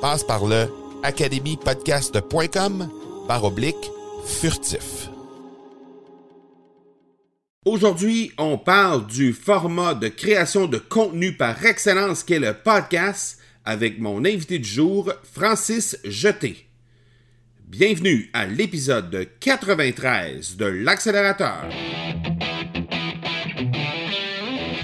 Passe par le academypodcast.com par oblique furtif. Aujourd'hui, on parle du format de création de contenu par excellence qu'est le podcast avec mon invité du jour, Francis Jeté. Bienvenue à l'épisode 93 de l'accélérateur.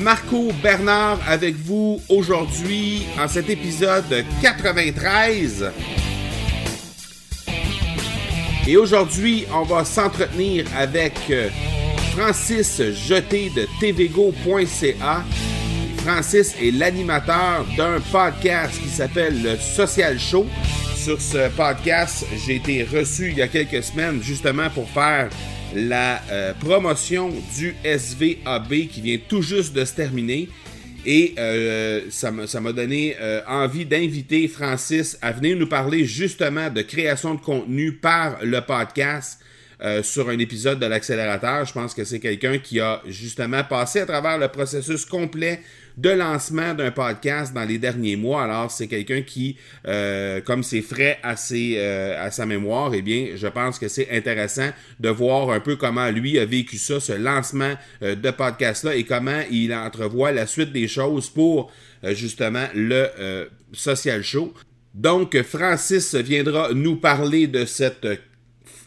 Marco Bernard avec vous aujourd'hui en cet épisode 93. Et aujourd'hui, on va s'entretenir avec euh, Francis Jeté de tvgo.ca. Francis est l'animateur d'un podcast qui s'appelle le Social Show. Sur ce podcast, j'ai été reçu il y a quelques semaines justement pour faire la euh, promotion du SVAB qui vient tout juste de se terminer. Et euh, ça m'a donné euh, envie d'inviter Francis à venir nous parler justement de création de contenu par le podcast sur un épisode de l'accélérateur. Je pense que c'est quelqu'un qui a justement passé à travers le processus complet de lancement d'un podcast dans les derniers mois. Alors, c'est quelqu'un qui, euh, comme c'est frais à, euh, à sa mémoire, eh bien, je pense que c'est intéressant de voir un peu comment lui a vécu ça, ce lancement euh, de podcast-là, et comment il entrevoit la suite des choses pour justement le Social Show. Donc, Francis viendra nous parler de cette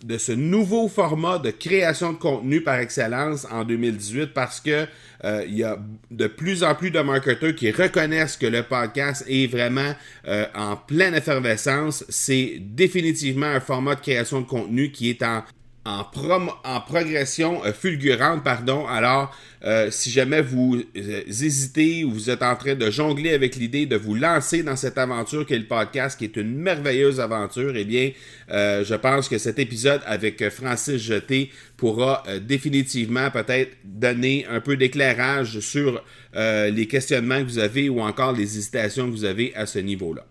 de ce nouveau format de création de contenu par excellence en 2018 parce que euh, il y a de plus en plus de marketeurs qui reconnaissent que le podcast est vraiment euh, en pleine effervescence. C'est définitivement un format de création de contenu qui est en en, progression euh, fulgurante, pardon. Alors, euh, si jamais vous euh, hésitez ou vous êtes en train de jongler avec l'idée de vous lancer dans cette aventure qu'est le podcast, qui est une merveilleuse aventure, eh bien, je pense que cet épisode avec Francis Jeté pourra définitivement peut-être donner un peu d'éclairage sur les questionnements que vous avez ou encore les hésitations que vous avez à ce niveau-là.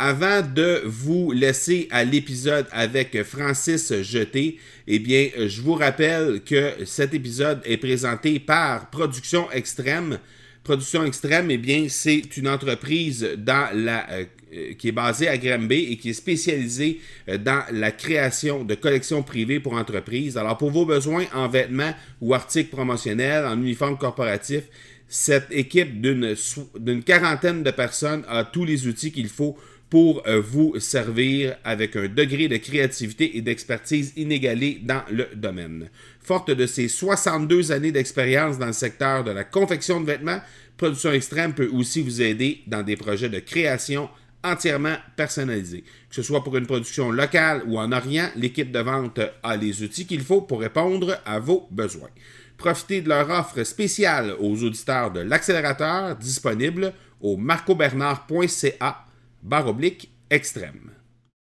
Avant de vous laisser à l'épisode avec Francis Jeté, eh bien, je vous rappelle que cet épisode est présenté par Production Extrême. Production Extrême, eh bien, c'est une entreprise dans la euh, qui est basée à Granby et qui est spécialisée euh, dans la création de collections privées pour entreprises. Alors, pour vos besoins en vêtements ou articles promotionnels, en uniforme corporatif, cette équipe d'une quarantaine de personnes a tous les outils qu'il faut pour euh, vous servir avec un degré de créativité et d'expertise inégalé dans le domaine. Forte de ses 62 années d'expérience dans le secteur de la confection de vêtements, Production Extrême peut aussi vous aider dans des projets de création entièrement personnalisés. Que ce soit pour une production locale ou en Orient, l'équipe de vente a les outils qu'il faut pour répondre à vos besoins. Profitez de leur offre spéciale aux auditeurs de l'accélérateur disponible au marcobernard.ca baroblique extrême.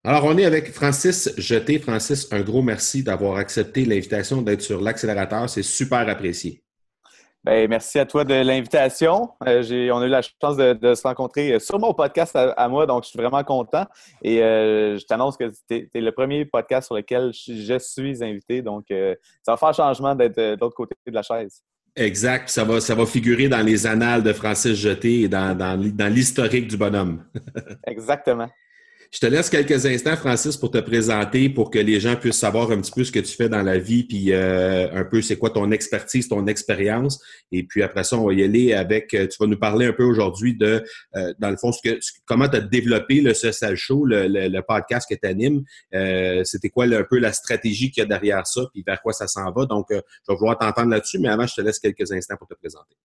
Alors, on est avec Francis Jeté. Francis, un gros merci d'avoir accepté l'invitation d'être sur l'accélérateur. C'est super apprécié. Ben, merci à toi de l'invitation. Euh, on a eu la chance de, se rencontrer sur mon podcast à, moi, donc je suis vraiment content. Et euh, je t'annonce que tu es, le premier podcast sur lequel je, suis invité. Donc, euh, ça va faire changement d'être de l'autre côté de la chaise. Exact. Ça va, ça va figurer dans les annales de Francis Jeté et dans, dans l'historique du bonhomme. Exactement. Je te laisse quelques instants, Francis, pour te présenter, pour que les gens puissent savoir un petit peu ce que tu fais dans la vie, puis euh, un peu c'est quoi ton expertise, ton expérience. Et puis après ça, on va y aller avec, euh, tu vas nous parler un peu aujourd'hui de, euh, dans le fond, comment tu as développé le Social Show, le, podcast que tu animes. C'était quoi un peu la stratégie qu'il y a derrière ça, puis vers quoi ça s'en va. Donc, je vais vouloir t'entendre là-dessus, mais avant, je te laisse quelques instants pour te présenter.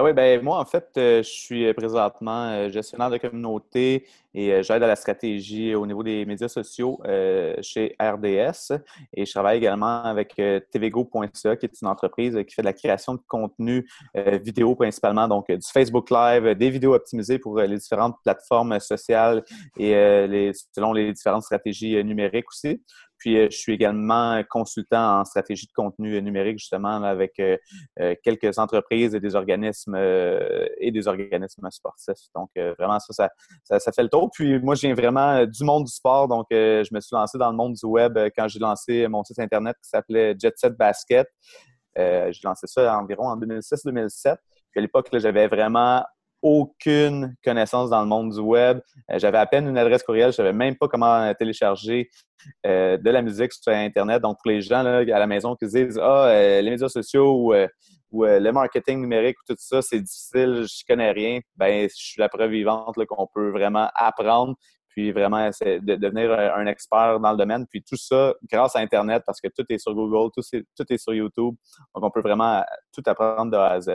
Ah oui, ben moi, en fait, je suis présentement gestionnaire de communauté et j'aide à la stratégie au niveau des médias sociaux chez RDS. Et je travaille également avec tvgo.ca, qui est une entreprise qui fait de la création de contenu vidéo principalement, donc du Facebook Live, des vidéos optimisées pour les différentes plateformes sociales et selon les différentes stratégies numériques aussi. Puis, euh, je suis également consultant en stratégie de contenu numérique, justement, avec euh, euh, quelques entreprises et des organismes et des organismes sportifs. Donc, vraiment, ça ça, fait le tour. Puis, moi, je viens vraiment du monde du sport. Donc, je me suis lancé dans le monde du web quand j'ai lancé mon site Internet qui s'appelait Jet Set Basket. j'ai lancé ça environ en 2006-2007. Puis, à l'époque, j'avais vraiment aucune connaissance dans le monde du web. Euh, j'avais à peine une adresse courriel, je savais même pas comment télécharger euh, de la musique sur Internet. Donc, pour les gens à la maison qui se disent Ah, euh, les médias sociaux ou, le marketing numérique ou tout ça, c'est difficile, je connais rien, ben je suis la preuve vivante qu'on peut vraiment apprendre puis vraiment de devenir un expert dans le domaine. Puis tout ça grâce à Internet, parce que tout est sur Google, tout est sur YouTube. Donc, on peut vraiment tout apprendre de A à Z.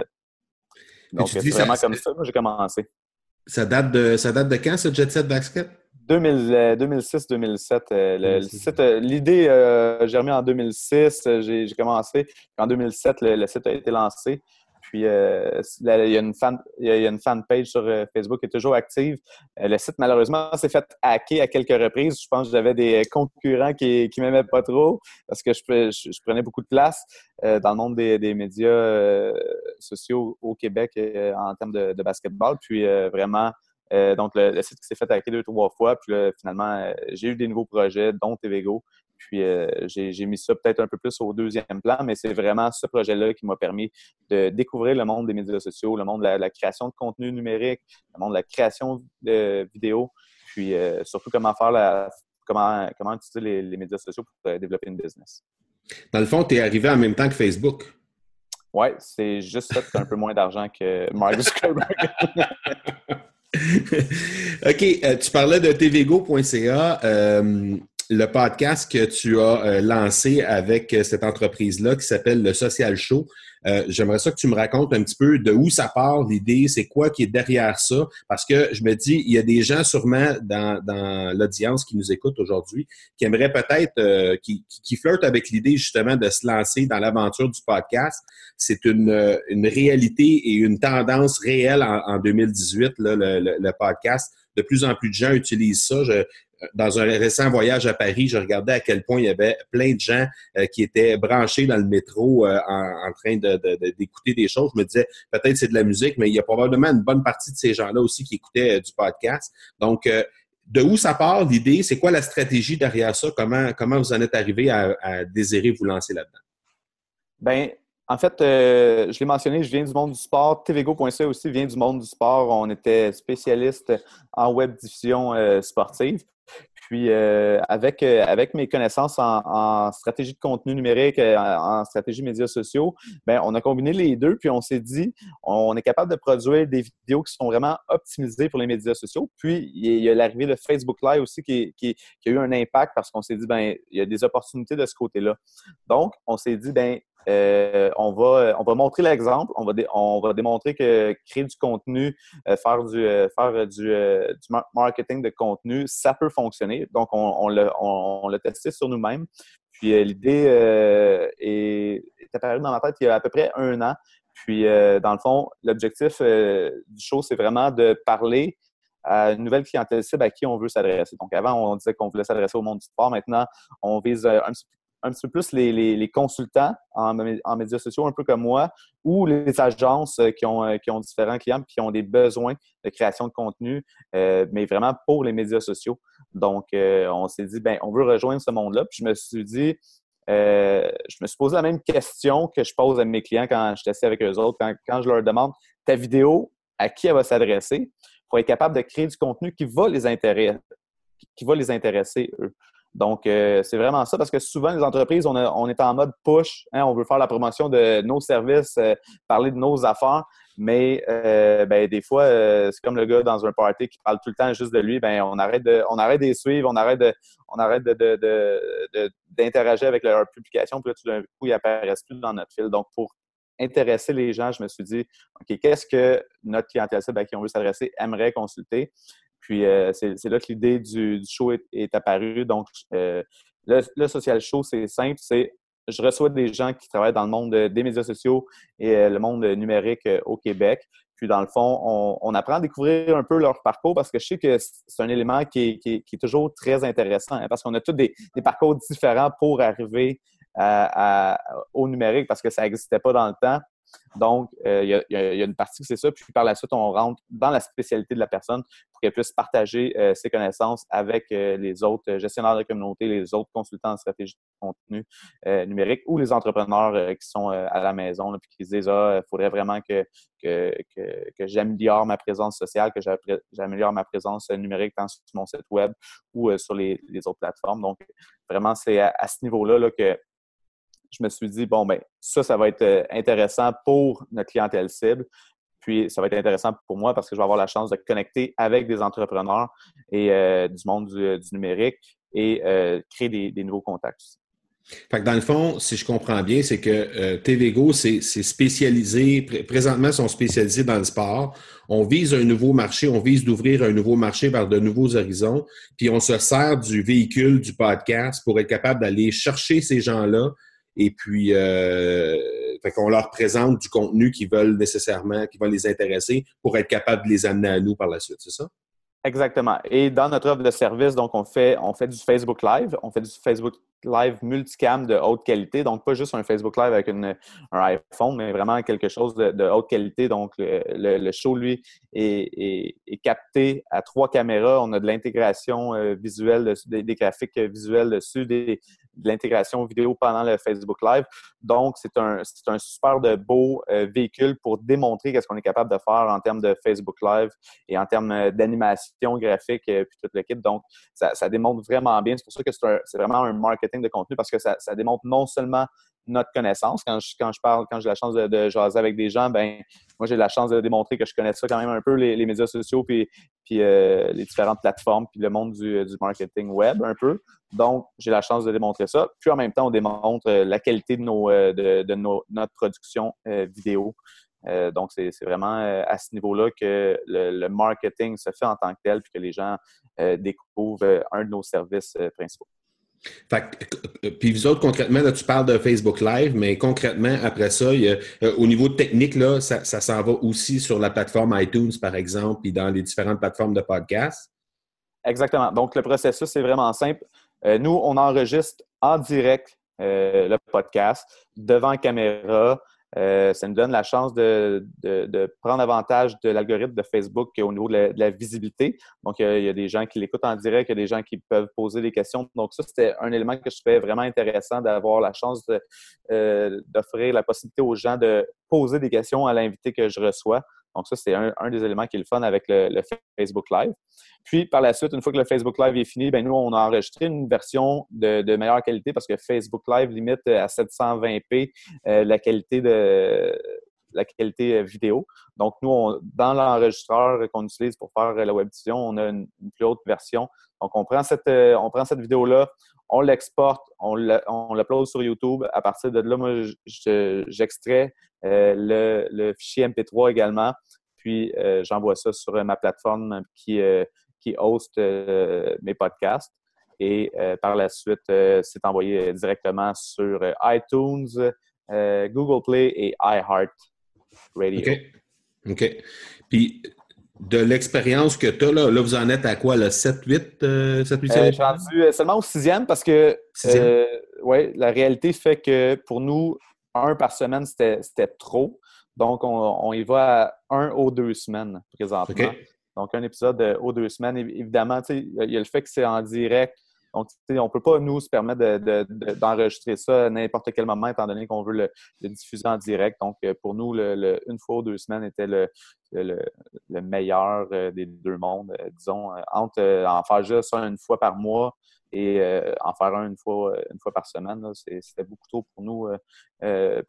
Donc, c'est vraiment comme ça que j'ai commencé. Ça date, de, ça date de quand, ce Jet Set Basket? 2006-2007. Euh, euh, l'idée, euh, j'ai remis en 2006. J'ai commencé. En 2007, le, site a été lancé. Puis, euh, il, y a une fan, il, y a, une fan page sur euh, Facebook qui est toujours active. Euh, le site, malheureusement, s'est fait hacker à quelques reprises. Je pense que j'avais des concurrents qui ne m'aimaient pas trop parce que je, prenais beaucoup de place dans le monde des, médias sociaux au Québec en termes de, basketball. Puis, vraiment, donc, le, site s'est fait hacker deux, trois fois. Puis finalement, j'ai eu des nouveaux projets, dont TVGO. Puis euh, j'ai mis ça peut-être un peu plus au deuxième plan, mais c'est vraiment ce projet-là qui m'a permis de découvrir le monde des médias sociaux, le monde de la, création de contenu numérique, le monde de la création de vidéos, puis euh, surtout comment faire la, comment, comment utiliser les, médias sociaux pour euh, développer une business. Dans le fond, tu es arrivé en même temps que Facebook. Oui, c'est juste ça, tu un peu moins d'argent que Mark Zuckerberg. OK, tu parlais de tvgo.ca le podcast que tu as euh, lancé avec euh, cette entreprise-là qui s'appelle le Social Show. Euh, j'aimerais ça que tu me racontes un petit peu de où ça part, l'idée, c'est quoi qui est derrière ça, parce que je me dis, il y a des gens sûrement dans, l'audience qui nous écoutent aujourd'hui qui aimeraient peut-être, qui, qui, flirtent avec l'idée justement de se lancer dans l'aventure du podcast. C'est une, une réalité et une tendance réelle en, 2018, là, le, podcast de plus en plus de gens utilisent ça. Dans un récent voyage à Paris, je regardais à quel point il y avait plein de gens euh, qui étaient branchés dans le métro euh, en, train d'écouter des choses. Je me disais, peut-être c'est de la musique, mais il y a probablement une bonne partie de ces gens-là aussi qui écoutaient euh, du podcast. Donc, de où ça part l'idée? C'est quoi la stratégie derrière ça? Comment, comment vous en êtes arrivé à, à désirer vous lancer là-dedans? Bien, en fait, je l'ai mentionné, je viens du monde du sport. TVGO.ca aussi vient du monde du sport. On était spécialiste en web diffusion sportive. Puis, euh, avec, euh, avec mes connaissances en, stratégie de contenu numérique, euh, en, stratégie médias sociaux, ben, on a combiné les deux, puis on s'est dit, on est capable de produire des vidéos qui sont vraiment optimisées pour les médias sociaux. Puis, il y a l'arrivée de Facebook Live aussi qui, qui, a eu un impact parce qu'on s'est dit, ben, il y a des opportunités de ce côté-là. Donc, on s'est dit, ben, euh, on, va, on va montrer l'exemple, on va, on va démontrer que créer du contenu, euh, faire, du, euh, faire du, marketing de contenu, ça peut fonctionner. Donc, on, on l'a testé sur nous-mêmes. Puis l'idée est, apparue dans ma tête il y a à peu près un an. Puis, dans le fond, l'objectif du show, c'est vraiment de parler à une nouvelle clientèle cible à qui on veut s'adresser. Donc, avant, on disait qu'on voulait s'adresser au monde du sport. Maintenant, on vise un petit un petit peu plus les, consultants en, médias sociaux, un peu comme moi, ou les agences euh, qui ont, euh, qui ont différents clients qui ont des besoins de création de contenu, euh, mais vraiment pour les médias sociaux. Donc, on s'est dit, ben, on veut rejoindre ce monde-là. Puis je me suis dit, je me suis posé la même question que je pose à mes clients quand je assis avec eux autres, quand, quand je leur demande ta vidéo, à qui elle va s'adresser, pour être capable de créer du contenu qui va les intéresser, qui va les intéresser eux. Donc, euh, c'est vraiment ça parce que souvent, les entreprises, on, est en mode push. Hein, on veut faire la promotion de nos services, euh, parler de nos affaires. Mais euh, ben, des fois, c'est comme le gars dans un party qui parle tout le temps juste de lui. Ben, on arrête de, on arrête de suivre, on arrête de, on arrête d'interagir avec leur publication. Puis là, tout d'un coup, ils n'apparaissent plus dans notre fil. Donc, pour intéresser les gens, je me suis dit, OK, qu'est-ce que notre clientèle à qui on veut s'adresser aimerait consulter? Puis euh, c'est là que l'idée du, show est, apparue. Donc, euh, le, social show, c'est simple, c'est je reçois des gens qui travaillent dans le monde des médias sociaux et euh, le monde numérique au Québec. Puis, dans le fond, on, apprend à découvrir un peu leur parcours parce que je sais que c'est un élément qui est, toujours très intéressant hein, parce qu'on a tous des, parcours différents pour arriver au numérique parce que ça n'existait pas dans le temps. Donc, euh, il y, a une partie que c'est ça. Puis par la suite, on rentre dans la spécialité de la personne pour qu'elle puisse partager euh, ses connaissances avec euh, les autres gestionnaires de communauté, les autres consultants en stratégie de contenu numérique ou les entrepreneurs qui sont à la maison puis qui se disent Ah, il faudrait vraiment que, que, j'améliore ma présence sociale, que j'améliore ma présence numérique tant sur mon site web ou sur les, autres plateformes. Donc, vraiment, c'est à, ce niveau-là là, que je me suis dit, bon, ben ça, ça va être euh, intéressant pour notre clientèle cible. Puis, ça va être intéressant pour moi parce que je vais avoir la chance de connecter avec des entrepreneurs et euh, du monde du, numérique et euh, créer des, nouveaux contacts. Fait que dans le fond, si je comprends bien, c'est que TVGO, c'est spécialisé, présentement, sont spécialisés dans le sport. On vise un nouveau marché, on vise d'ouvrir un nouveau marché vers de nouveaux horizons, puis on se sert du véhicule du podcast pour être capable d'aller chercher ces gens-là, et puis, euh, fait qu'on leur présente du contenu qui veulent nécessairement, qui va les intéresser pour être capable de les amener à nous par la suite, c'est ça? Exactement. Et dans notre offre de service, donc, on fait, on fait du Facebook Live. On fait du Facebook Live multicam de haute qualité. Donc, pas juste un Facebook Live avec un iPhone, mais vraiment quelque chose de, haute qualité. Donc, le, show, lui, est, capté à trois caméras. On a de l'intégration euh, visuelle, des, graphiques visuels dessus, des, de l'intégration vidéo pendant le Facebook Live. Donc, c'est un, un super de beau euh, véhicule pour démontrer qu'est-ce qu'on est capable de faire en termes de Facebook Live et en termes euh, d'animation graphique et puis tout le kit. Donc, ça, ça démontre vraiment bien. C'est pour ça que c'est vraiment un marketing de contenu parce que ça, démontre non seulement notre connaissance. Quand je, parle, quand j'ai la chance de, jaser avec des gens, ben moi j'ai la chance de démontrer que je connais ça quand même un peu, les, médias sociaux, puis, euh, les différentes plateformes, puis le monde du, marketing web un peu. Donc, j'ai la chance de démontrer ça. Puis en même temps, on démontre euh, la qualité de, euh, de, notre production vidéo. donc, c'est vraiment à ce niveau-là que le, marketing se fait en tant que tel, puis que les gens découvrent un de nos services principaux. Fait euh, puis vous autres, concrètement, là, tu parles de Facebook Live, mais concrètement, après ça, euh, au niveau technique, là, ça, s'en va aussi sur la plateforme iTunes, par exemple, puis dans les différentes plateformes de podcast. Exactement. Donc, le processus, c'est vraiment simple. Euh, nous, on enregistre en direct le podcast devant caméra. Euh, ça nous donne la chance de, prendre avantage de l'algorithme de Facebook au niveau de la, visibilité. Donc, il y, a, des gens qui l'écoutent en direct, il y a des gens qui peuvent poser des questions. Donc, ça, c'était un élément que je trouvais vraiment intéressant d'avoir la chance euh, d'offrir la possibilité aux gens de poser des questions à l'invité que je reçois. Donc, ça, c'est un, des éléments qui est le fun avec le, Facebook Live. Puis, par la suite, une fois que le Facebook Live est fini, ben nous, on a enregistré une version de, meilleure qualité parce que Facebook Live limite à 720p euh, la qualité de la qualité euh, vidéo. Donc, nous, dans l'enregistreur qu'on utilise pour faire la web diffusion, on a une, plus haute version. Donc, on prend cette, euh, cette vidéo-là, on l'exporte, on l'upload sur YouTube. À partir de là, moi, j'extrais le, le, fichier MP3 également. Puis, j'envoie ça sur ma plateforme qui, qui host mes podcasts. et par la suite, c'est envoyé directement sur iTunes, Google Play et iHeart Radio. OK. OK. Puis, de l'expérience que tu as, là, vous en êtes à quoi, le 7-8? 7 8 Je suis rendu seulement au sixième parce que ouais, la réalité fait que pour nous, un par semaine, c'était trop. Donc, on, y va à un ou deux semaines présentement. Donc, un épisode aux deux semaines. Évidemment, il y a le fait que c'est en direct. Donc, on ne peut pas, nous, permettre d'enregistrer ça à n'importe quel moment, étant donné qu'on veut le, diffuser en direct. Donc, euh, pour nous, le, une fois ou deux semaines était le, meilleur euh, des deux mondes, euh, disons. Entre en faire juste une fois par mois et en faire un une fois, par semaine, c'était beaucoup trop pour nous,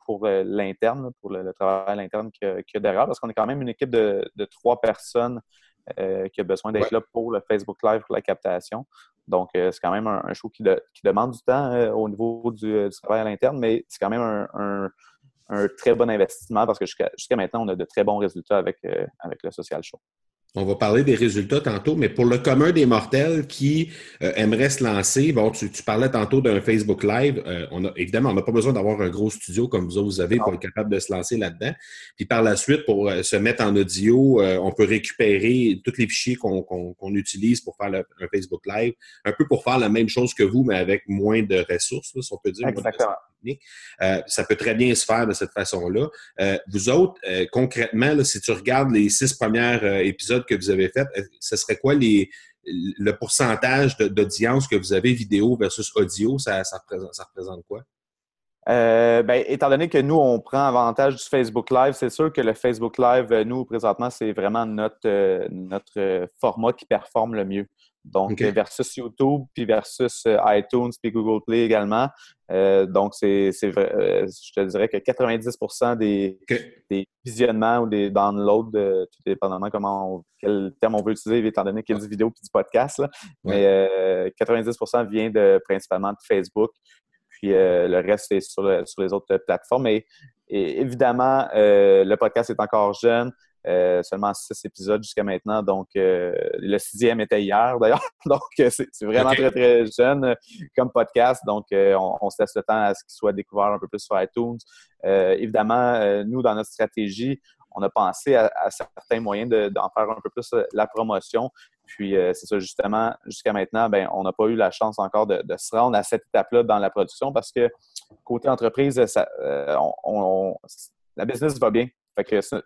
pour l'interne, pour le, travail interne qu'il y, a derrière, parce qu'on est quand même une équipe de, trois personnes qui a besoin d'être là pour le Facebook Live, pour la captation. Donc, euh, c'est quand même un, show qui, demande du temps euh, au niveau du, travail à l'interne, mais c'est quand même un, très bon investissement parce que jusqu'à maintenant, on a de très bons résultats avec, euh, avec le Social Show. On va parler des résultats tantôt, mais pour le commun des mortels qui euh, aimerait se lancer, bon, tu, parlais tantôt d'un Facebook Live. Euh, on a, évidemment, on n'a pas besoin d'avoir un gros studio comme vous, vous avez pour être capable de se lancer là-dedans. Puis par la suite, pour euh, se mettre en audio, on peut récupérer tous les fichiers qu'on utilise pour faire un Facebook Live, un peu pour faire la même chose que vous, mais avec moins de ressources, si on peut dire. Exactement. Ça peut très bien se faire de cette façon-là. vous autres, concrètement, si tu regardes les six premiers épisodes que vous avez fait, ce serait quoi le pourcentage d'audience que vous avez vidéo versus audio? Ça, représente, quoi? Euh, ben, étant donné que nous, on prend avantage du Facebook Live, c'est sûr que le Facebook Live, nous, présentement, c'est vraiment euh, notre format qui performe le mieux. Donc, versus YouTube, puis versus euh, iTunes, puis Google Play également. Euh, donc, c'est, vrai, euh, je te dirais que 90 des, des, visionnements ou des downloads, tout dépendamment comment quel terme on veut utiliser, étant donné qu'il y a du vidéo puis du podcast, mais 90% vient de, principalement de Facebook. Puis le reste, c'est sur, sur, les autres plateformes. Et, et évidemment, le podcast est encore jeune. Euh, seulement six épisodes jusqu'à maintenant. Donc, euh, le sixième était hier, d'ailleurs. Donc, euh, c'est vraiment très, très jeune comme podcast. Donc, on, se laisse le temps à ce qu'il soit découvert un peu plus sur iTunes. évidemment, nous, dans notre stratégie, on a pensé à, certains moyens d'en faire un peu plus la promotion. Puis, c'est ça, justement, jusqu'à maintenant, ben, on n'a pas eu la chance encore de, se rendre à cette étape-là dans la production parce que côté entreprise, ça, la business va bien. Fait que c'est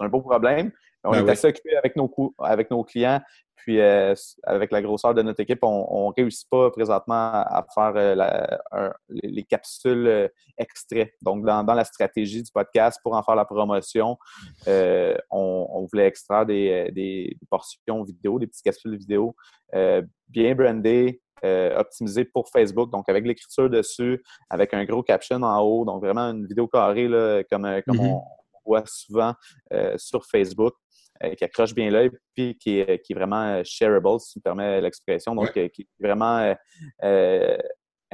un beau problème. On ben est assez occupé avec nos, avec nos clients. Puis, euh, avec la grosseur de notre équipe, on ne réussit pas présentement à faire euh, les, capsules euh, extraits. Donc, dans, la stratégie du podcast, pour en faire la promotion, on, voulait extraire des, portions vidéo, des petites capsules vidéo bien brandées, optimisées pour Facebook, donc avec l'écriture dessus, avec un gros caption en haut, donc vraiment une vidéo carrée là, comme, comme mm-hmm. on, voit souvent euh, sur Facebook, euh, qui accroche bien l'œil, puis qui est, qui est vraiment euh, shareable, si tu me permets l'expression. Donc, qui est vraiment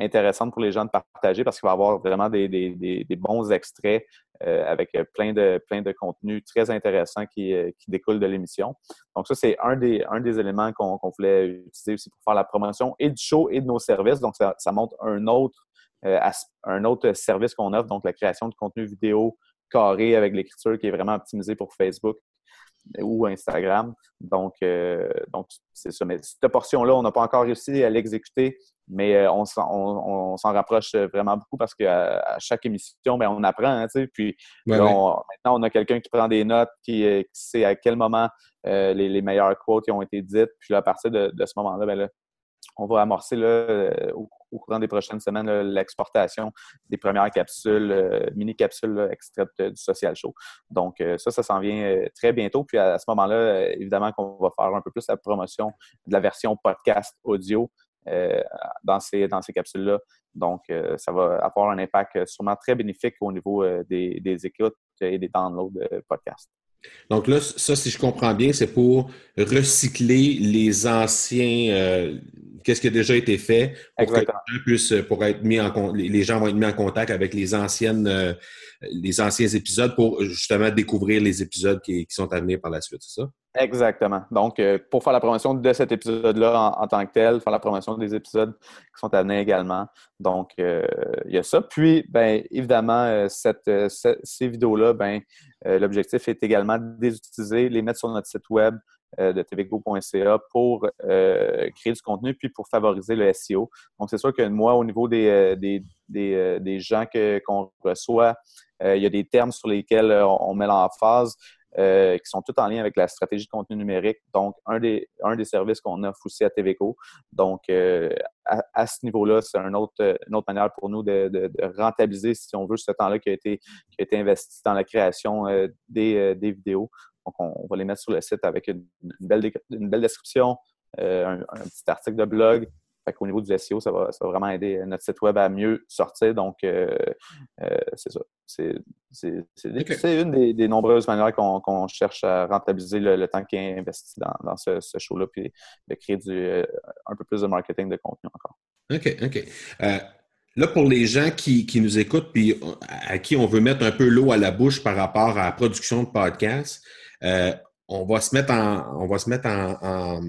intéressante pour les gens de partager parce qu'il va y avoir vraiment des, des, bons extraits avec plein de, plein de contenus très intéressants qui, qui découlent de l'émission. Donc, ça, c'est un des, un des éléments qu'on voulait utiliser aussi pour faire la promotion et du show et de nos services. Donc, ça, ça montre un autre, un autre service qu'on offre, donc la création de contenu vidéo carré avec l'écriture qui est vraiment optimisée pour Facebook ou Instagram. Donc, euh, donc c'est ça. Mais cette portion-là, on n'a pas encore réussi à l'exécuter, mais euh, on s'en rapproche vraiment beaucoup parce qu'à chaque émission, ben, on apprend. Hein, puis maintenant, on a quelqu'un qui prend des notes, qui, euh, sait à quel moment les, meilleures quotes qui ont été dites. Puis là, à partir de, ce moment-là, ben, là, on va amorcer là, au au courant des prochaines semaines l'exportation des premières capsules, euh, mini-capsules extraites du Social Show. Donc, euh, ça, ça s'en vient euh, très bientôt. Puis à, ce moment-là, évidemment qu'on va faire un peu plus la promotion de la version podcast audio dans ces, dans ces capsules-là. Donc, ça va avoir un impact sûrement très bénéfique au niveau des, des écoutes et des downloads de podcasts. Donc là, ça, si je comprends bien, c'est pour recycler les anciens, qu'est-ce qui a déjà été fait pour que les gens, pour être mis en, les gens vont être mis en contact avec les anciennes, les anciens épisodes pour justement découvrir les épisodes qui, sont à venir par la suite, c'est ça? Exactement. Donc, euh, pour faire la promotion de cet épisode-là en, tant que tel, faire la promotion des épisodes qui sont à venir également. Donc, euh, il y a ça. Puis, bien évidemment, euh, cette, ces vidéos-là, ben, l'objectif est également de les utiliser, les mettre sur notre site web, de tvgo.ca pour créer du contenu puis pour favoriser le SEO. Donc, c'est sûr que moi, au niveau des, des, des, gens qu'on reçoit, il y a des termes sur lesquels on, met l'emphase. Euh, qui sont tous en lien avec la stratégie de contenu numérique. Donc, un des, un des services qu'on offre aussi à TVCO. Donc, euh, à, ce niveau-là, c'est une autre, une autre manière pour nous de, rentabiliser, si on veut, ce temps-là qui, a été, qui a été investi dans la création euh, des, des, vidéos. Donc, on, va les mettre sur le site avec une, belle, une belle description, un, petit article de blog, au niveau du SEO, ça va, vraiment aider notre site web à mieux sortir. Donc, euh, euh, c'est ça. C'est une des, nombreuses manières qu'on cherche à rentabiliser le, temps qui est investi dans, ce, show-là, puis de créer du, euh, un peu plus de marketing de contenu encore. OK, OK. Là, pour les gens qui, nous écoutent puis à qui on veut mettre un peu l'eau à la bouche par rapport à la production de podcasts, on va se mettre on va se mettre en,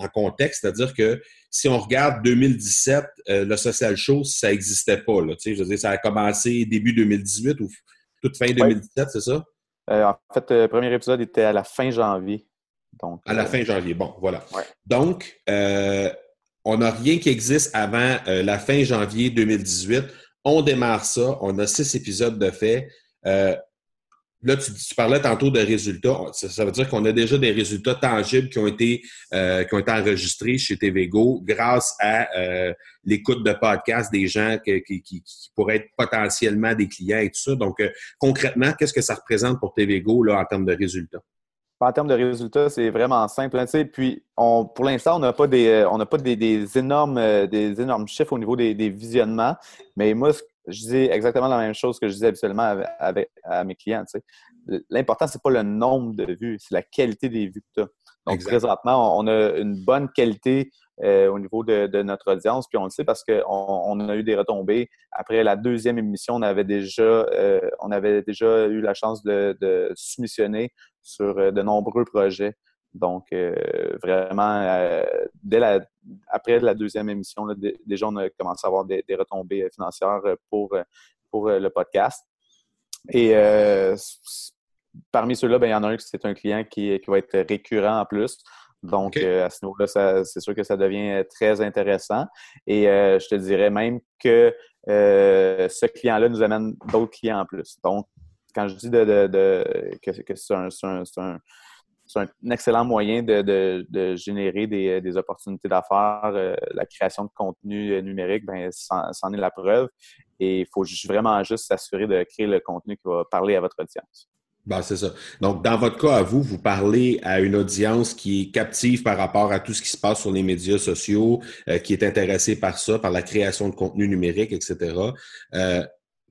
en contexte, c'est-à-dire que si on regarde 2017, euh, le Social Show, ça n'existait pas. Là, je veux dire, ça a commencé début 2018 ou toute fin 2017, c'est ça? Euh, en fait, le premier épisode était à la fin janvier. Donc, à la euh, fin janvier, bon, voilà. Donc, on n'a rien qui existe avant la fin janvier 2018. On démarre ça, on a six épisodes de fait. Là, tu, parlais tantôt de résultats. Ça, veut dire qu'on a déjà des résultats tangibles qui ont été, euh, qui ont été enregistrés chez TVGO grâce à euh, l'écoute de podcasts des gens qui, pourraient être potentiellement des clients et tout ça. Donc, euh, concrètement, qu'est-ce que ça représente pour TVGO là, en termes de résultats? En termes de résultats, c'est vraiment simple. Hein, puis, on, pour l'instant, on n'a pas des, on pas des, énormes, des énormes chiffres au niveau des, des visionnements. Mais moi, ce je dis exactement la même chose que je disais habituellement avec, à mes clients. L'important, ce n'est pas le nombre de vues, c'est la qualité des vues que tu as. Donc, présentement, on a une bonne qualité euh, au niveau de, notre audience, puis on le sait parce qu'on on a eu des retombées. Après la deuxième émission, on avait déjà, euh, on avait déjà eu la chance de, soumissionner sur euh, de nombreux projets. Donc, vraiment, dès la, après la deuxième émission, déjà, on a commencé à avoir des, retombées financières pour, pour le podcast. Et euh, parmi ceux-là, ben, il y en a un qui c'est un client qui, va être récurrent en plus. Donc, euh, à ce niveau-là, c'est sûr que ça devient très intéressant. Et euh, je te dirais même que ce client-là nous amène d'autres clients en plus. Donc, quand je dis de, que, c'est un, c'est un excellent moyen de, générer des, opportunités d'affaires. Euh, la création de contenu euh, numérique, ben, c'en est la preuve. Et il faut vraiment juste s'assurer de créer le contenu qui va parler à votre audience. Ben, c'est ça. Donc, dans votre cas, à vous, vous parlez à une audience qui est captive par rapport à tout ce qui se passe sur les médias sociaux, euh, qui est intéressée par ça, par la création de contenu numérique, etc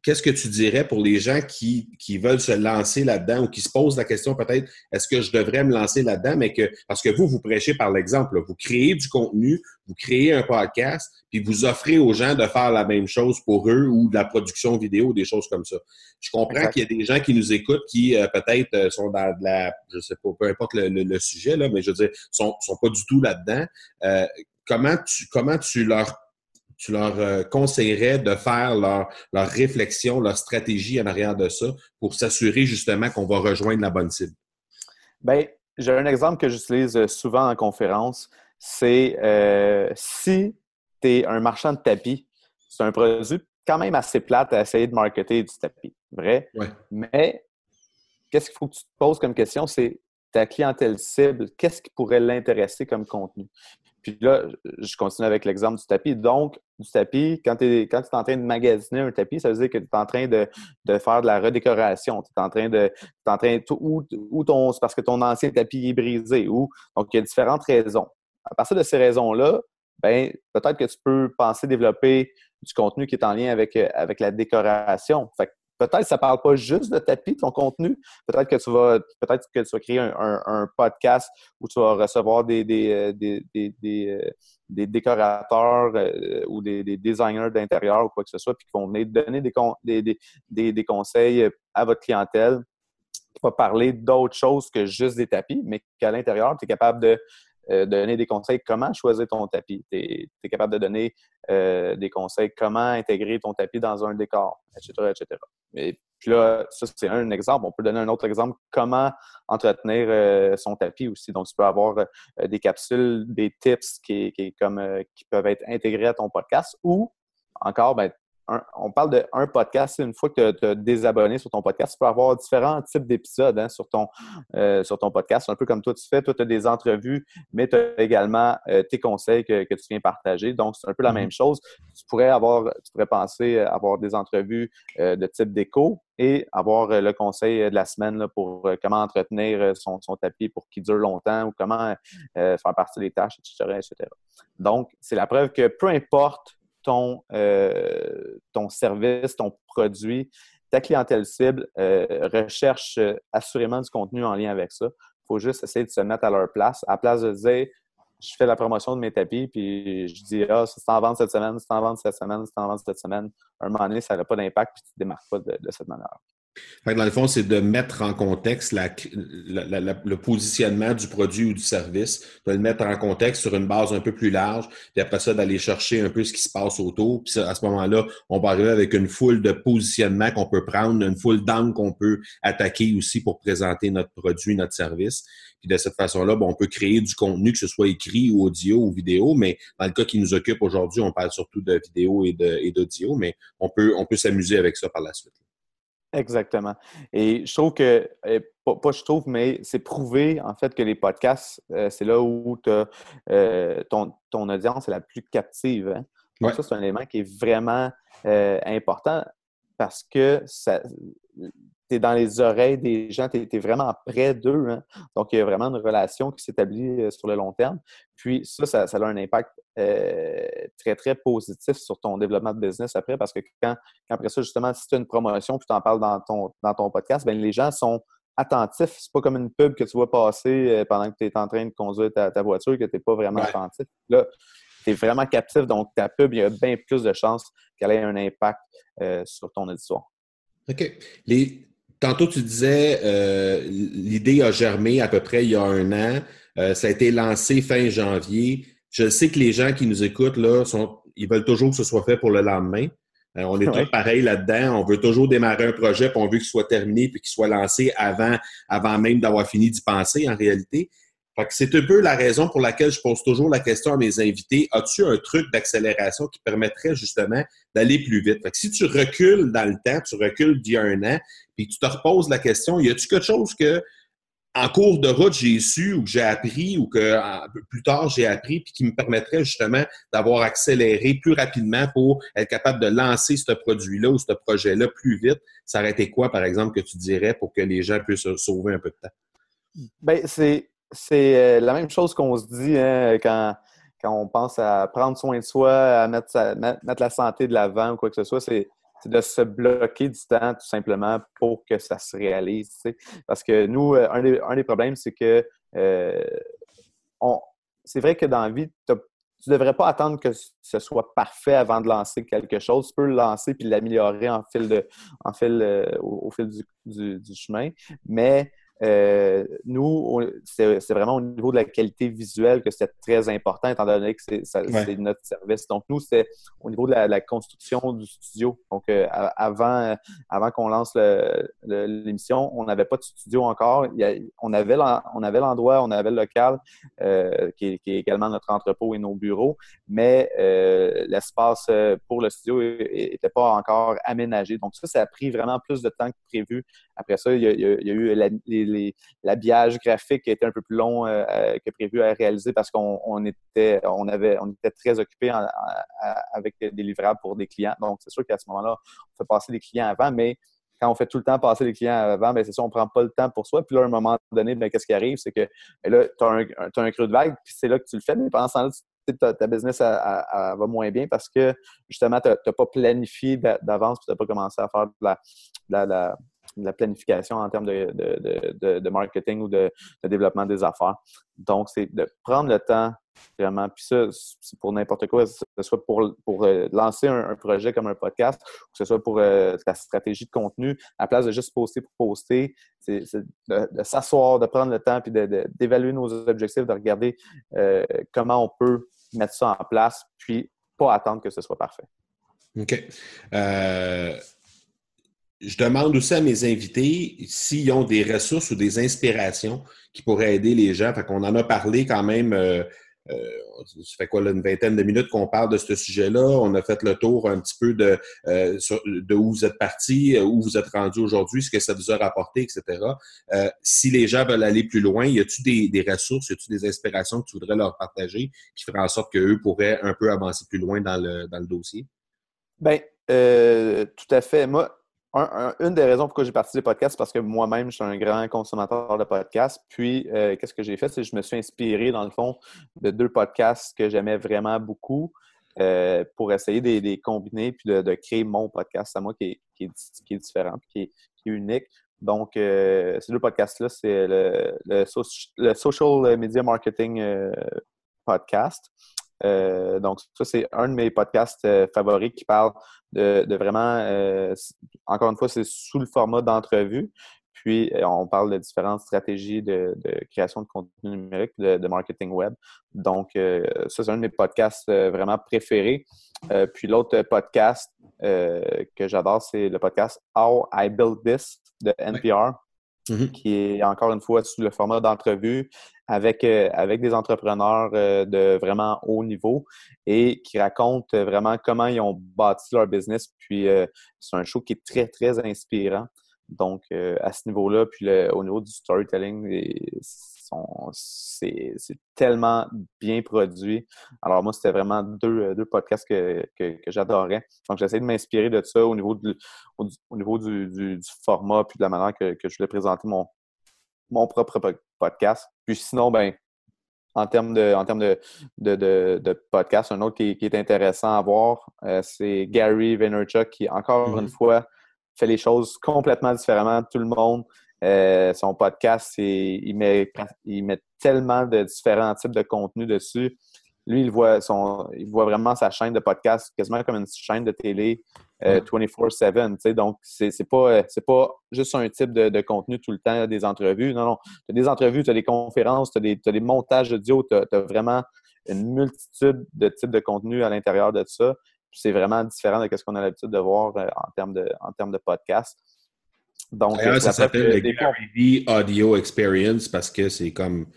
qu'est-ce que tu dirais pour les gens qui, qui veulent se lancer là-dedans ou qui se posent la question peut-être, est-ce que je devrais me lancer là-dedans? Mais que, parce que vous, vous prêchez par l'exemple. Vous créez du contenu, vous créez un podcast, puis vous offrez aux gens de faire la même chose pour eux ou de la production vidéo, des choses comme ça. Je comprends qu'il y a des gens qui nous écoutent qui euh, peut-être euh, sont dans de la, je sais pas, peu importe le, sujet, là, mais je veux dire, sont, sont pas du tout là-dedans. Euh, comment tu, comment tu leur tu leur euh, conseillerais de faire leur, leur réflexion, leur stratégie en arrière de ça pour s'assurer justement qu'on va rejoindre la bonne cible? Bien, j'ai un exemple que j'utilise euh, souvent en conférence. C'est euh, si tu es un marchand de tapis, c'est un produit quand même assez plate à essayer de marketer du tapis, vrai? Mais qu'est-ce qu'il faut que tu te poses comme question? C'est ta clientèle cible, qu'est-ce qui pourrait l'intéresser comme contenu? Puis là, je continue avec l'exemple du tapis. Donc, du tapis, quand tu es, es en train de magasiner un tapis, ça veut dire que tu es en train de, faire de la redécoration. Tu es en train de. En train, ou, ton, c'est parce que ton ancien tapis est brisé. Ou, donc, il y a différentes raisons. À partir de ces raisons-là, ben, peut-être que tu peux penser développer du contenu qui est en lien avec, avec la décoration. Fait peut-être que ça ne parle pas juste de tapis, ton contenu. Peut-être que tu vas peut-être que tu vas créer un, podcast où tu vas recevoir des, des, des, des décorateurs ou des, designers d'intérieur ou quoi que ce soit, puis qui vont venir donner des, des conseils à votre clientèle qui va parler d'autres choses que juste des tapis, mais qu'à l'intérieur, tu es capable de euh, donner des conseils comment choisir ton tapis. Tu es, capable de donner euh, des conseils comment intégrer ton tapis dans un décor, etc. etc. Et puis là, ça, c'est un exemple. On peut donner un autre exemple, comment entretenir euh, son tapis aussi. Donc, tu peux avoir des capsules, des tips qui, comme, qui peuvent être intégrés à ton podcast ou encore, ben, on parle d'un podcast. Une fois que tu as désabonné sur ton podcast, tu peux avoir différents types d'épisodes hein, sur, ton, euh, sur ton podcast. Un peu comme toi, tu fais. Toi, tu as des entrevues, mais tu as également euh, tes conseils que, tu viens partager. Donc, c'est un peu la mm-hmm. même chose. Tu pourrais avoir, tu pourrais penser avoir des entrevues euh, de type déco et avoir le conseil de la semaine pour comment entretenir son, tapis pour qu'il dure longtemps ou comment faire partie des tâches, etc. etc. Donc, c'est la preuve que peu importe ton, euh, ton service, ton produit, ta clientèle cible euh, recherche euh, assurément du contenu en lien avec ça. Il faut juste essayer de se mettre à leur place. À la place de dire, je fais la promotion de mes tapis, puis je dis, ah, c'est en vente cette semaine, c'est en vente cette semaine, c'est en vente cette semaine. À un moment donné, ça n'a pas d'impact, puis tu ne te pas de cette manière dans le fond, c'est de mettre en contexte le positionnement du produit ou du service, de le mettre en contexte sur une base un peu plus large, puis après ça, d'aller chercher un peu ce qui se passe autour. Puis à ce moment-là, on va arriver avec une foule de positionnements qu'on peut prendre, une foule d'angles qu'on peut attaquer aussi pour présenter notre produit, notre service. Puis de cette façon-là, on peut créer du contenu, que ce soit écrit ou audio ou vidéo, mais dans le cas qui nous occupe aujourd'hui, on parle surtout de vidéo et d'audio, mais on peut, on peut s'amuser avec ça par la suite. Exactement. Et je trouve que, eh, pas, je trouve, mais c'est prouvé en fait que les podcasts, euh, c'est là où euh, ton, ton, audience est la plus captive. Hein. Donc, ça, c'est un élément qui est vraiment euh, important parce que ça, tu es dans les oreilles des gens, tu es, vraiment près d'eux. Hein. Donc, il y a vraiment une relation qui s'établit euh, sur le long terme. Puis ça, ça, a un impact euh, très, très positif sur ton développement de business après parce que quand, après ça, justement, si tu as une promotion puis tu en parles dans ton, dans ton podcast, bien, les gens sont attentifs. C'est pas comme une pub que tu vois passer euh, pendant que tu es en train de conduire ta, voiture que tu n'es pas vraiment attentif. Là, tu es vraiment captif, donc ta pub, il y a bien plus de chances qu'elle ait un impact sur ton auditoire. OK. Les, Tantôt, tu disais, euh, l'idée a germé à peu près il y a un an. Euh, ça a été lancé fin janvier. Je sais que les gens qui nous écoutent, là, sont, ils veulent toujours que ce soit fait pour le lendemain. Euh, on est tous pareil là-dedans. On veut toujours démarrer un projet, puis on veut qu'il soit terminé, puis qu'il soit lancé avant, avant même d'avoir fini d'y penser, en réalité c'est un peu la raison pour laquelle je pose toujours la question à mes invités. As-tu un truc d'accélération qui permettrait justement d'aller plus vite? si tu recules dans le temps, tu recules d'il y a un an, puis tu te reposes la question, y a-tu quelque chose que en cours de route, j'ai su ou que j'ai appris ou que plus tard j'ai appris puis qui me permettrait justement d'avoir accéléré plus rapidement pour être capable de lancer ce produit-là ou ce projet-là plus vite? Ça aurait été quoi, par exemple, que tu dirais pour que les gens puissent sauver un peu de temps? Bien, c'est c'est euh, la même chose qu'on se dit hein, quand, on pense à prendre soin de soi, à mettre, la santé de l'avant ou quoi que ce soit. C'est de se bloquer du temps tout simplement pour que ça se réalise. Parce que nous, euh, un des, problèmes, c'est que euh, c'est vrai que dans la vie, tu ne devrais pas attendre que ce soit parfait avant de lancer quelque chose. Tu peux le lancer puis l'améliorer au, fil du, du, chemin. Mais euh, nous, c'est vraiment au niveau de la qualité visuelle que c'est très important, étant donné que c'est notre service. Donc, nous, c'est au niveau de la, construction du studio. Donc, euh, avant, avant qu'on lance l'émission, on n'avait pas de studio encore. on avait l'endroit, on avait le local, euh, qui, est, également notre entrepôt et nos bureaux, mais l'espace pour le studio n'était pas encore aménagé. Donc, ça, ça a pris vraiment plus de temps que prévu. Après ça, il y a, il y a eu les l'habillage graphique était un peu plus long euh, euh, que prévu à réaliser parce qu'on était, on avait, on était très occupé avec des livrables pour des clients. Donc, c'est sûr qu'à ce moment-là, on fait passer des clients avant, mais quand on fait tout le temps passer les clients avant, ben c'est ça, on prend pas le temps pour soi. Puis là, à un moment donné, ben, qu'est-ce qui arrive? C'est que ben là, tu as, un creux de vague, puis c'est là que tu le fais, mais pendant ce temps-là, ta, ta business va moins bien parce que justement, tu n'as pas planifié d'avance, tu n'as pas commencé à faire de la, planification en termes de, marketing ou de, développement des affaires. Donc, c'est de prendre le temps Vraiment. Puis ça, c'est pour n'importe quoi, que ce soit pour, pour euh, lancer un, projet comme un podcast, ou que ce soit pour euh, ta stratégie de contenu, à place de juste poster pour poster, c'est de, s'asseoir, de prendre le temps, puis d'évaluer nos objectifs, de regarder euh, comment on peut mettre ça en place, puis pas attendre que ce soit parfait. OK. Je demande aussi à mes invités s'ils ont des ressources ou des inspirations qui pourraient aider les gens. Fait qu'on en a parlé quand même euh, ça fait quoi, une vingtaine de minutes qu'on parle de ce sujet-là. On a fait le tour un petit peu de, euh, de où vous êtes parti, euh, où vous êtes rendu aujourd'hui, ce que ça vous a rapporté, etc. si les gens veulent aller plus loin, y a-t-il des, ressources, y a-t-il des inspirations que tu voudrais leur partager qui feraient en sorte qu'eux pourraient un peu avancer plus loin dans le, dans le dossier? Bien, tout à fait. Moi, une des raisons pourquoi j'ai parti des podcasts, c'est parce que moi-même, je suis un grand consommateur de podcasts. Puis, euh, qu'est-ce que j'ai fait? C'est que je me suis inspiré, dans le fond, de deux podcasts que j'aimais vraiment beaucoup euh, pour essayer de les combiner puis de, créer mon podcast à moi qui est, différent qui est, unique. Donc, euh, ces deux podcasts-là, c'est le, Social Media Marketing Podcast. Donc, ça, c'est un de mes podcasts favoris qui parle de, vraiment, euh, encore une fois, c'est sous le format d'entrevue. Puis, euh, on parle de différentes stratégies de, création de contenu numérique, de, marketing web. Donc, euh, ça, c'est un de mes podcasts vraiment préférés. puis, l'autre podcast que j'adore, c'est le podcast How I Build This de NPR. Mm-hmm. qui est encore une fois sous le format d'entrevue avec, euh, avec des entrepreneurs euh, de vraiment haut niveau et qui racontent vraiment comment ils ont bâti leur business. Puis euh, c'est un show qui est très, très inspirant. Donc, à ce niveau-là, puis au niveau du storytelling, c'est tellement bien produit. Alors moi, c'était vraiment deux, deux podcasts que, que, j'adorais. Donc, j'essaie de m'inspirer de ça au niveau, du, au, niveau du, format puis de la manière que, que je voulais présenter mon, mon propre podcast. Puis sinon, ben, en termes de, en termes de, de, podcast, un autre qui, est intéressant à voir, euh, c'est Gary Vaynerchuk qui, encore une mm-hmm. fois, fait les choses complètement différemment de tout le monde. Euh, son podcast, il met, il met tellement de différents types de contenus dessus. Lui, il voit, son, il voit vraiment sa chaîne de podcast quasiment comme une chaîne de télé 24-7. Euh, donc, c'est n'est pas, pas juste un type de, contenu tout le temps, des entrevues. Non, non. Tu as des entrevues, tu as des conférences, tu as, des montages audio, tu as, vraiment une multitude de types de contenus à l'intérieur de ça. C'est vraiment différent de ce qu'on a l'habitude de voir euh, en termes de, en termes de podcast. Donc, ça s'appelle le Audio Experience parce que c'est comme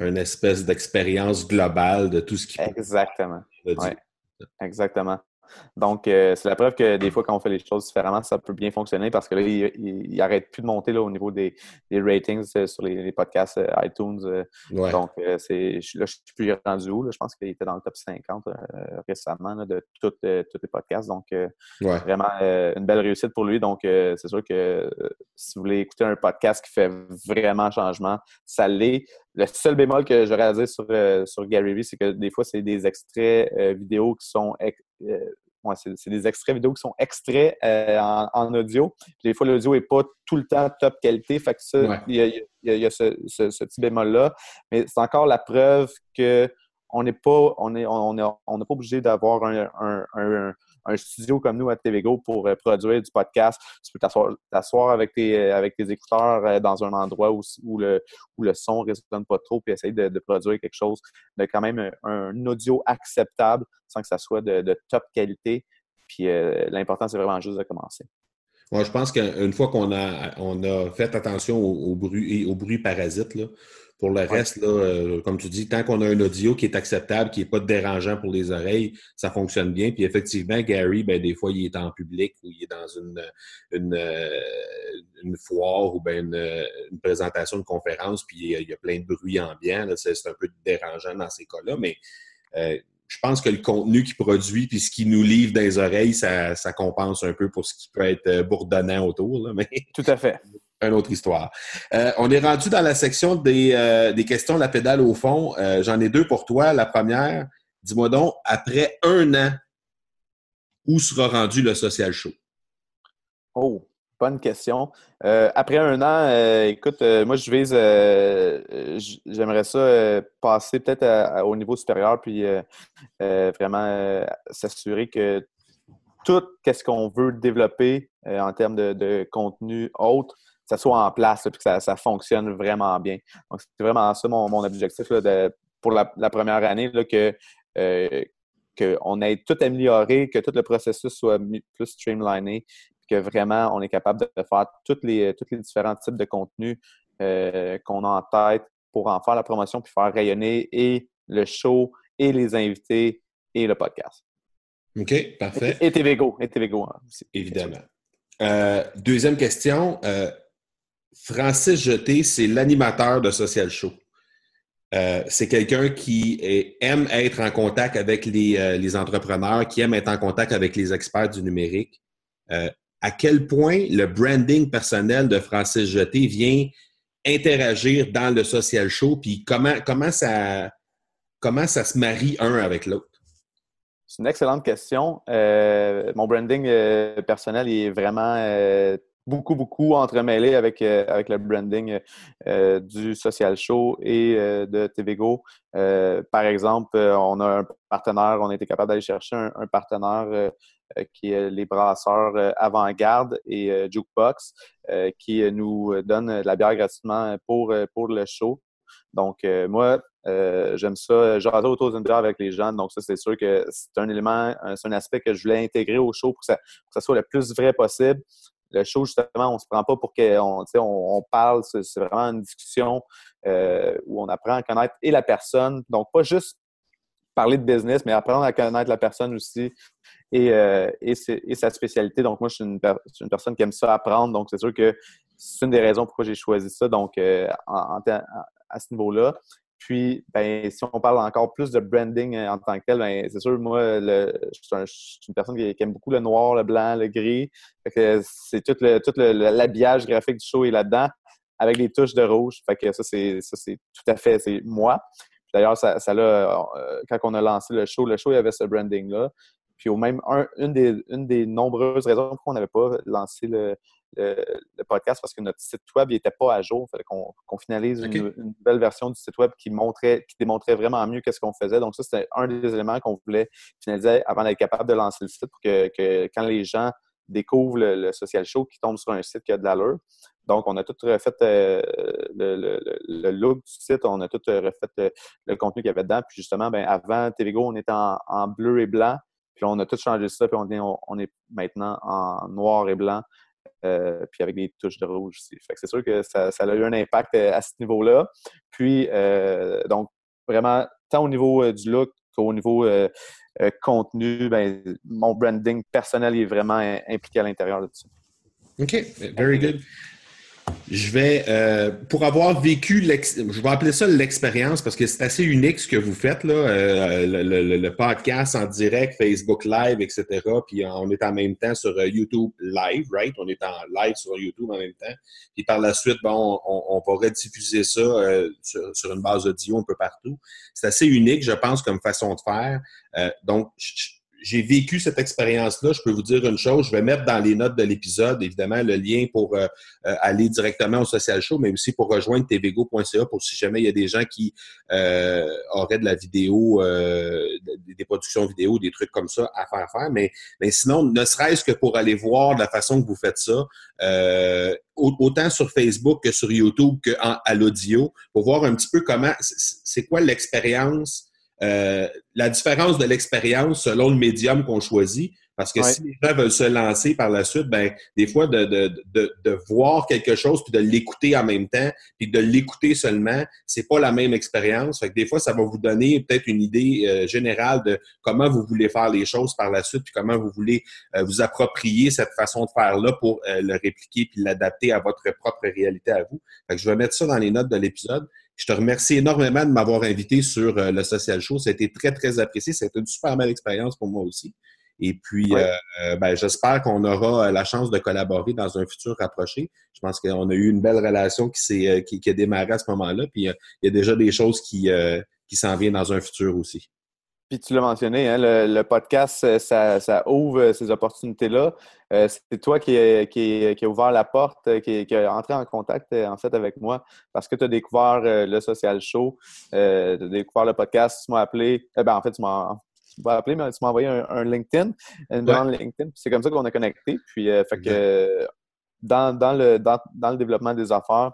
une espèce d'expérience globale de tout ce qui Exactement. Exactement. Donc, euh, c'est la preuve que des fois, quand on fait les choses différemment, ça peut bien fonctionner parce que là, il n'arrête plus de monter là, au niveau des, ratings euh, sur les, podcasts euh, iTunes. Donc, c'est, là, je suis plus rendu où. je pense qu'il était dans le top 50 récemment de tous les podcasts. Donc, vraiment une belle réussite pour lui. Donc, c'est sûr que si vous voulez écouter un podcast qui fait vraiment changement, ça l'est. Le seul bémol que j'aurais à dire sur, sur Gary Vee, c'est que des fois, c'est des extraits vidéo qui sont euh, c'est des extraits vidéo qui sont extraits euh, en, audio. des fois, l'audio n'est pas tout le temps top qualité. Fait que ça, il y a, ce, petit bémol-là. Mais c'est encore la preuve qu'on n'est pas, on est, on, on pas obligé d'avoir un, un studio comme nous à TVGO pour euh, produire du podcast. Tu peux t'asseoir avec tes, euh, avec tes écouteurs euh, dans un endroit où, où, le, où le son ne résonne pas trop et essayer de, produire quelque chose de quand même un, audio acceptable sans que ça soit de, top qualité. Puis l'important, c'est vraiment juste de commencer. Je pense qu'une fois qu'on a, on a fait attention au, bruit, au bruit parasite, là, pour le reste, là, euh, comme tu dis, tant qu'on a un audio qui est acceptable, qui n'est pas dérangeant pour les oreilles, ça fonctionne bien. Puis effectivement, Gary, ben, des fois, il est en public ou il est dans une, une, euh, foire ou ben une, présentation de conférence, puis il y, a, plein de bruit ambiant. C'est un peu dérangeant dans ces cas-là, mais euh, je pense que le contenu qu'il produit puis ce qu'il nous livre dans les oreilles, ça, ça, compense un peu pour ce qui peut être bourdonnant autour. Là, mais... Tout à fait une autre histoire. Euh, on est rendu dans la section des, euh, des questions la pédale au fond. Euh, j'en ai deux pour toi. La première, dis-moi donc, après un an, où sera rendu le Social Show? Oh, bonne question. Après un an, écoute, moi, je vise, j'aimerais ça passer peut-être au niveau supérieur, puis vraiment s'assurer que tout ce qu'on veut développer en termes de, contenu autre, ça soit en place, et que ça, fonctionne vraiment bien. Donc, c'est vraiment ça mon, objectif pour la, première année, là, que qu'on ait tout amélioré, que tout le processus soit plus streamliné, que vraiment on est capable de faire tous les, tous les différents types de contenus euh, qu'on a en tête pour en faire la promotion puis faire rayonner et le show et les invités et le podcast. OK, parfait. Et, TVGO, et TVGO hein, Évidemment. Euh, deuxième question. Euh, Francis Jeté, c'est l'animateur de Social Show. c'est quelqu'un qui aime être en contact avec les, les, entrepreneurs, qui aime être en contact avec les experts du numérique à quel point le branding personnel de Francis Jeté vient interagir dans le social show, puis comment, comment, ça, comment ça se marie un avec l'autre? C'est une excellente question. Euh, mon branding euh, personnel est vraiment euh, beaucoup, beaucoup entremêlé avec, avec le branding du social show et de TVGO. par exemple, on a un partenaire, on a été capable d'aller chercher un partenaire euh, qui est les brasseurs euh, Avant-Garde et euh, Jukebox, qui nous donnent de la bière gratuitement pour, pour le show. Donc, moi, j'aime ça, j'adore autour d'une bière avec les gens. Donc, ça, c'est sûr que c'est un élément, c'est un aspect que je voulais intégrer au show pour que ça, ça soit le plus vrai possible. Le show, justement, on ne se prend pas pour qu'on on, on parle, c'est vraiment une discussion où on apprend à connaître et la personne. Donc, pas juste parler de business, mais apprendre à connaître la personne aussi et, euh, et, sa spécialité. Donc, moi, je suis une, personne qui aime ça apprendre. Donc, c'est sûr que c'est une des raisons pourquoi j'ai choisi ça. Donc, euh, à ce niveau-là. Puis, ben, si on parle encore plus de branding euh, en tant que tel, ben, c'est sûr, moi, je, suis une personne qui, aime beaucoup le noir, le blanc, le gris. c'est tout le tout l'habillage graphique du show est là-dedans, avec des touches de rouge. Fait que ça, c'est tout à fait, c'est moi. D'ailleurs, ça, ça quand on a lancé le show, le show, il y avait ce branding-là. Puis au même, une, des, une des nombreuses raisons pourquoi on n'avait pas lancé le, podcast, parce que notre site web n'était pas à jour. Il fallait qu'on finalise une, nouvelle version du site web qui montrait, qui démontrait vraiment mieux qu'est-ce qu'on faisait. Donc ça, c'était un des éléments qu'on voulait finaliser avant d'être capable de lancer le site pour que, quand les gens découvrent le, social show, qui tombe sur un site qui a de l'allure. Donc, on a tout refait euh, le, look du site, on a tout refait euh, le, contenu qu'il y avait dedans. Puis justement, ben, avant TVGO, on était en bleu et blanc. Puis on a tout changé ça, puis on est, on est maintenant en noir et blanc, euh, puis avec des touches de rouge aussi. Fait c'est sûr que ça, a eu un impact euh, à ce niveau-là. Puis, euh, donc, vraiment, tant au niveau du look qu'au niveau contenu, ben, mon branding personnel est vraiment impliqué à l'intérieur de ça. OK, very good. Je vais, euh, pour avoir vécu, je vais appeler ça l'expérience parce que c'est assez unique ce que vous faites, là, euh, le, podcast en direct, Facebook Live, etc. Puis on est en même temps sur euh, YouTube Live, right? On est en live sur YouTube en même temps. Puis par la suite, bon, on, on va rediffuser ça sur, une base audio un peu partout. C'est assez unique, je pense, comme façon de faire. donc, je, j'ai vécu cette expérience-là. Je peux vous dire une chose, je vais mettre dans les notes de l'épisode, évidemment, le lien pour euh, euh, aller directement au Social Show, mais aussi pour rejoindre tvgo.ca pour si jamais il y a des gens qui euh, auraient de la vidéo, des productions vidéo, des trucs comme ça à faire faire. Mais, sinon, ne serait-ce que pour aller voir la façon que vous faites ça, autant sur Facebook que sur YouTube que à l'audio, pour voir un petit peu comment, c'est quoi l'expérience euh, la différence de l'expérience selon le médium qu'on choisit. Parce que si les gens veulent se lancer par la suite, ben des fois de, de, de, de voir quelque chose puis de l'écouter en même temps, puis de l'écouter seulement, c'est pas la même expérience. Fait que des fois, ça va vous donner peut-être une idée euh, générale de comment vous voulez faire les choses par la suite, puis comment vous voulez euh, vous approprier cette façon de faire-là pour le répliquer puis l'adapter à votre propre réalité à vous. Fait que je vais mettre ça dans les notes de l'épisode. Je te remercie énormément de m'avoir invité sur euh, le Social Show. Ça a été très, très apprécié. C'était une super belle expérience pour moi aussi. Et puis, euh, euh, ben, j'espère qu'on aura la chance de collaborer dans un futur rapproché. Je pense qu'on a eu une belle relation qui, s'est, qui, a démarré à ce moment-là. Puis, il y a déjà des choses qui, qui s'en viennent dans un futur aussi. Puis tu l'as mentionné, hein, le, podcast, ça, ouvre ces opportunités-là. c'est toi qui, qui, qui, a ouvert la porte, qui, qui a entré en contact en fait avec moi parce que tu as découvert le Social Show, tu as découvert le podcast, tu m'as appelé. Eh ben, en fait, tu m'as pas appelé, mais tu m'as envoyé un, LinkedIn, une demande LinkedIn. C'est comme ça qu'on a connecté. Puis, fait que dans, dans, le, dans, dans, le développement des affaires,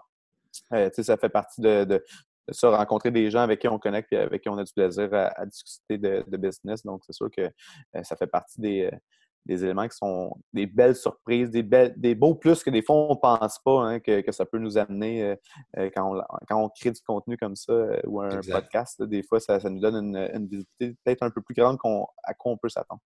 euh, ça fait partie de, de, ça, rencontrer des gens avec qui on connecte et avec qui on a du plaisir à, discuter de, business. Donc, c'est sûr que euh, ça fait partie des, euh, des, éléments qui sont des belles surprises, des, belles, des beaux plus que des fois on ne pense pas hein, que, que, ça peut nous amener quand, on, quand on crée du contenu comme ça ou un podcast. des fois, ça, ça, nous donne une, une visibilité peut-être un peu plus grande à quoi on peut s'attendre.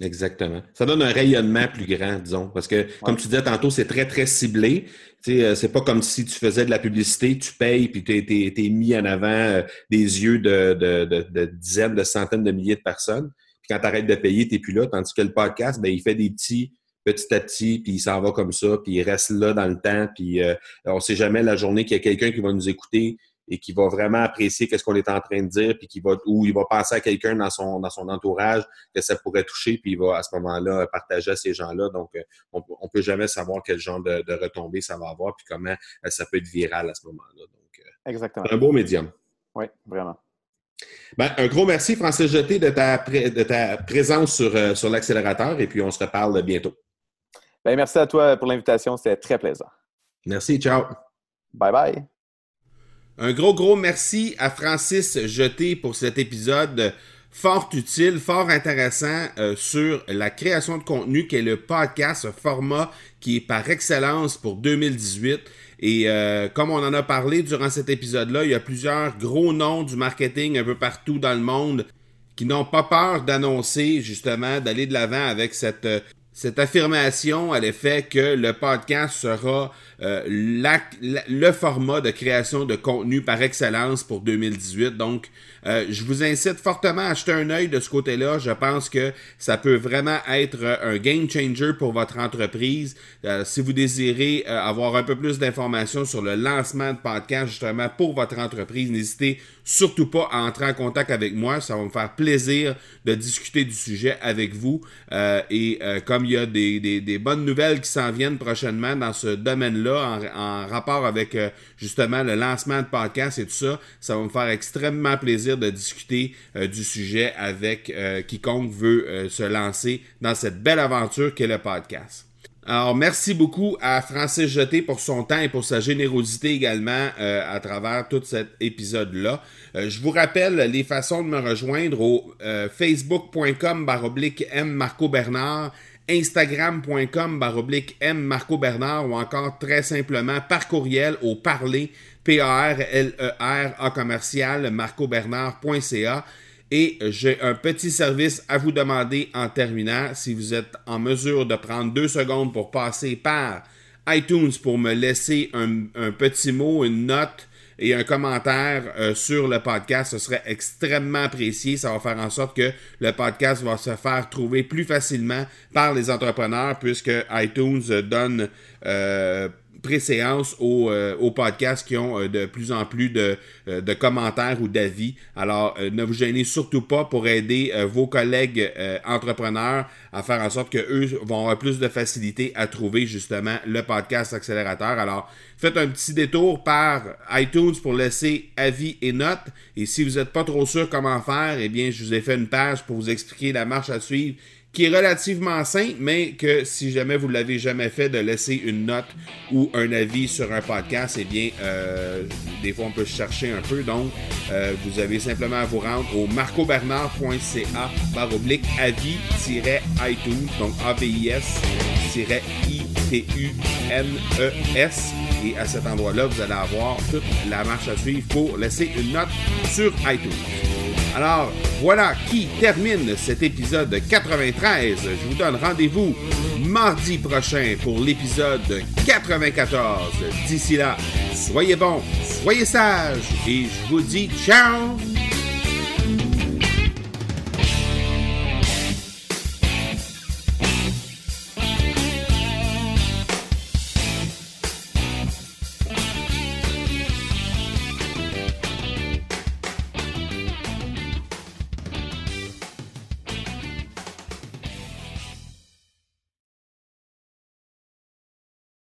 Exactement. Ça donne un rayonnement plus grand, disons, parce que, comme tu disais tantôt, c'est très, très ciblé. Tu sais, euh, c'est pas comme si tu faisais de la publicité, tu payes, puis tu es, mis en avant euh, des yeux de, de, dizaines, de centaines de milliers de personnes. Puis quand tu arrêtes de payer, tu plus là. Tandis que le podcast, ben, il fait des petits petit à petit, puis il s'en va comme ça, puis il reste là dans le temps, puis euh, on sait jamais la journée qu'il y a quelqu'un qui va nous écouter, et qui va vraiment apprécier qu'est-ce qu'on est en train de dire, puis qui va ou il va penser à quelqu'un dans son dans son entourage que ça pourrait toucher, puis il va à ce moment-là partager à ces gens-là. Donc, euh, on, on peut jamais savoir quel genre de, de retombées ça va avoir, puis comment euh, ça peut être viral à ce moment-là. Donc, euh, Exactement. un beau médium. Oui, vraiment. Ben, un gros merci, Francis Jeté, de ta, de ta présence sur, sur l'accélérateur, et puis on se reparle bientôt. Ben, merci à toi pour l'invitation, c'était très plaisant. Merci, ciao. Bye bye. Un gros, gros merci à Francis Jeté pour cet épisode fort utile, fort intéressant euh, sur la création de contenu qui est le podcast, format qui est par excellence pour 2018. Et euh, comme on en a parlé durant cet épisode-là, il y a plusieurs gros noms du marketing un peu partout dans le monde qui n'ont pas peur d'annoncer justement, d'aller de l'avant avec cette, cette affirmation à l'effet que le podcast sera euh, le format de création de contenu par excellence pour 2018. Donc, euh, je vous incite fortement à acheter un œil de ce côté-là. Je pense que ça peut vraiment être un game changer pour votre entreprise. Euh, si vous désirez avoir un peu plus d'informations sur le lancement de podcast justement pour votre entreprise, n'hésitez surtout pas à entrer en contact avec moi. Ça va me faire plaisir de discuter du sujet avec vous. et comme il y a des, des, des bonnes nouvelles qui s'en viennent prochainement dans ce domaine-là, en, rapport avec euh, justement le lancement de podcast et tout ça, ça va me faire extrêmement plaisir de discuter euh, du sujet avec euh, quiconque veut se lancer dans cette belle aventure qu'est le podcast. Alors, merci beaucoup à Francis Jeté pour son temps et pour sa générosité également à travers tout cet épisode-là. je vous rappelle les façons de me rejoindre au facebook.com baroblique M Marco Bernard instagram.com baroblique M Marco Bernard ou encore très simplement par courriel au parler P-A-R-L-E-R A commercial marcobernard.ca et j'ai un petit service à vous demander en terminant. Si vous êtes en mesure de prendre deux secondes pour passer par iTunes pour me laisser un petit mot, une note, et un commentaire euh, sur le podcast, ce serait extrêmement apprécié. Ça va faire en sorte que le podcast va se faire trouver plus facilement par les entrepreneurs puisque iTunes donne euh, préséance aux, euh, podcasts qui ont euh, de plus en plus de, euh, de commentaires ou d'avis. Alors, ne vous gênez surtout pas pour aider vos collègues entrepreneurs à faire en sorte qu'eux vont avoir plus de facilité à trouver justement le podcast accélérateur. Alors, faites un petit détour par iTunes pour laisser avis et notes. Et si vous n'êtes pas trop sûr comment faire, eh bien, je vous ai fait une page pour vous expliquer la marche à suivre qui est relativement simple, mais que si jamais vous l'avez jamais fait, de laisser une note ou un avis sur un podcast, eh bien, euh, des fois on peut chercher un peu. Donc, euh, vous avez simplement à vous rendre au marcobernard.ca barre oblique avis-iTunes, donc A-V-I-S-I-T-U-N-E-S. Et à cet endroit-là, vous allez avoir toute la marche à suivre pour laisser une note sur iTunes. Alors, voilà qui termine cet épisode 93. Je vous donne rendez-vous mardi prochain pour l'épisode 94. D'ici là, soyez bons, soyez sages et je vous dis ciao